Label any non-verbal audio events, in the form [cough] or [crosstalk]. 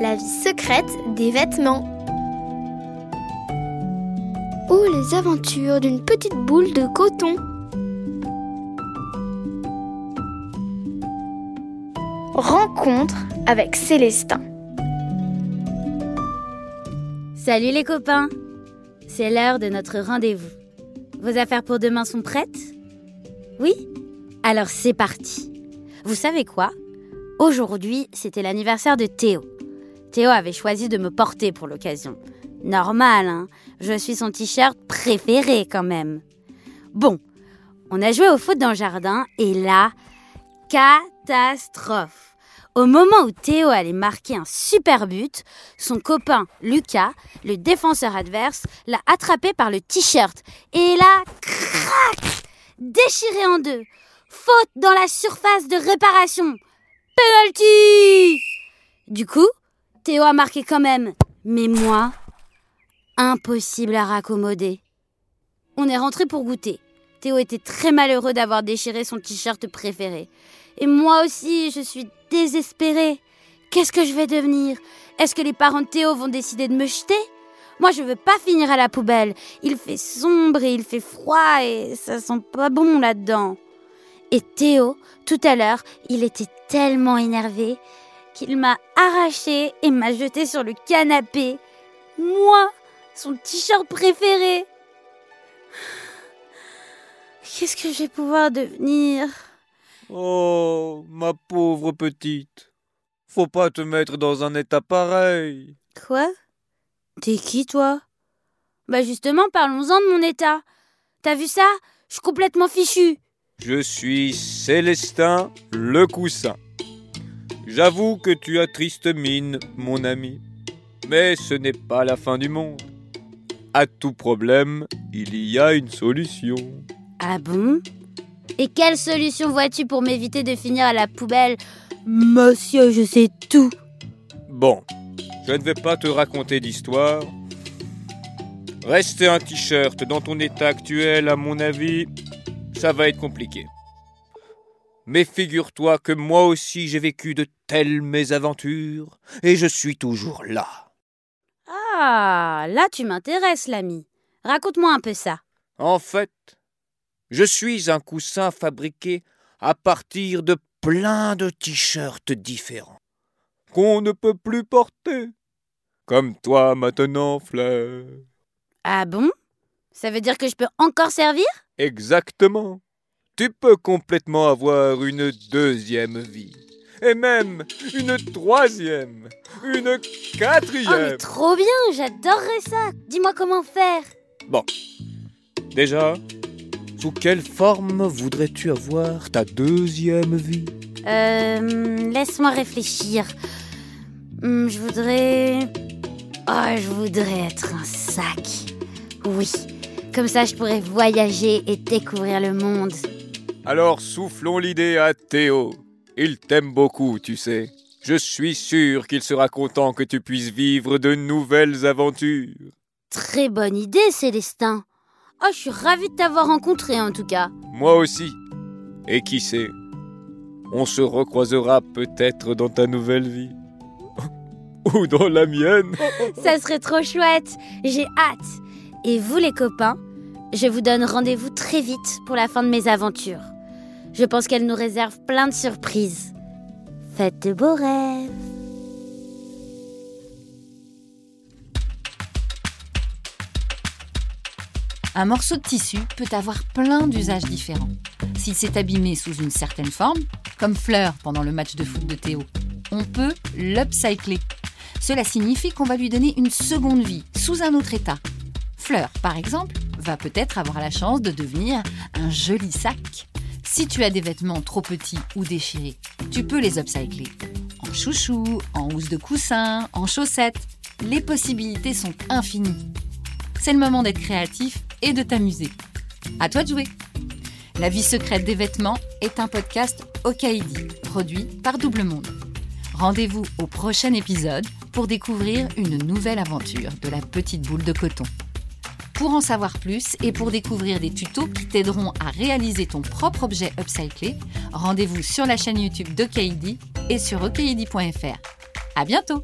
La vie secrète des vêtements. Ou les aventures d'une petite boule de coton. Rencontre avec Célestin. Salut les copains C'est l'heure de notre rendez-vous. Vos affaires pour demain sont prêtes? Oui? Alors c'est parti. Vous savez quoi? Aujourd'hui, c'était l'anniversaire de Théo. Théo avait choisi de me porter pour l'occasion. Normal, hein? Je suis son t-shirt préféré quand même. Bon, on a joué au foot dans le jardin et là, catastrophe. Au moment où Théo allait marquer un super but, son copain Lucas, le défenseur adverse, l'a attrapé par le t-shirt et l'a crac déchiré en deux. Faute dans la surface de réparation. Penalty Du coup, Théo a marqué quand même. Mais moi, impossible à raccommoder. On est rentré pour goûter. Théo était très malheureux d'avoir déchiré son t-shirt préféré. Et moi aussi, je suis désespérée. Qu'est-ce que je vais devenir? Est-ce que les parents de Théo vont décider de me jeter? Moi, je veux pas finir à la poubelle. Il fait sombre et il fait froid et ça sent pas bon là-dedans. Et Théo, tout à l'heure, il était tellement énervé qu'il m'a arraché et m'a jeté sur le canapé. Moi, son t-shirt préféré. Qu'est-ce que je vais pouvoir devenir? Oh, ma pauvre petite. Faut pas te mettre dans un état pareil. Quoi? T'es qui, toi? Bah justement, parlons-en de mon état. T'as vu ça? Je suis complètement fichu. Je suis Célestin le coussin. J'avoue que tu as triste mine, mon ami. Mais ce n'est pas la fin du monde. À tout problème, il y a une solution. Ah bon? Et quelle solution vois-tu pour m'éviter de finir à la poubelle? Monsieur, je sais tout. Bon, je ne vais pas te raconter d'histoire. Rester un t-shirt dans ton état actuel, à mon avis, ça va être compliqué. Mais figure-toi que moi aussi j'ai vécu de telles mésaventures, et je suis toujours là. Ah, là tu m'intéresses, l'ami. Raconte-moi un peu ça. En fait, je suis un coussin fabriqué à partir de plein de t-shirts différents, qu'on ne peut plus porter. Comme toi maintenant, Fleur. Ah bon? Ça veut dire que je peux encore servir? Exactement. Tu peux complètement avoir une deuxième vie. Et même une troisième, une quatrième. Oh mais trop bien, j'adorerais ça. Dis-moi comment faire. Bon. Déjà, sous quelle forme voudrais-tu avoir ta deuxième vie? Euh, laisse-moi réfléchir. Hmm, je voudrais... Oh, je voudrais être un sac. Oui, comme ça je pourrais voyager et découvrir le monde. Alors soufflons l'idée à Théo. Il t'aime beaucoup, tu sais. Je suis sûr qu'il sera content que tu puisses vivre de nouvelles aventures. Très bonne idée, Célestin. Oh, je suis ravie de t'avoir rencontré en tout cas. Moi aussi. Et qui sait On se recroisera peut-être dans ta nouvelle vie. [laughs] Ou dans la mienne. Ça serait trop chouette. J'ai hâte. Et vous les copains, je vous donne rendez-vous très vite pour la fin de mes aventures. Je pense qu'elle nous réserve plein de surprises. Faites de beaux rêves. Un morceau de tissu peut avoir plein d'usages différents. S'il s'est abîmé sous une certaine forme, comme Fleur pendant le match de foot de Théo, on peut l'upcycler. Cela signifie qu'on va lui donner une seconde vie, sous un autre état. Fleur, par exemple, va peut-être avoir la chance de devenir un joli sac. Si tu as des vêtements trop petits ou déchirés, tu peux les upcycler. En chouchou, en housse de coussin, en chaussettes. Les possibilités sont infinies. C'est le moment d'être créatif et de t'amuser. À toi de jouer. La vie secrète des vêtements est un podcast Okaidi, produit par Double Monde. Rendez-vous au prochain épisode pour découvrir une nouvelle aventure de la petite boule de coton. Pour en savoir plus et pour découvrir des tutos qui t'aideront à réaliser ton propre objet upcyclé, rendez-vous sur la chaîne YouTube d'Okaidi et sur okaidi.fr. À bientôt!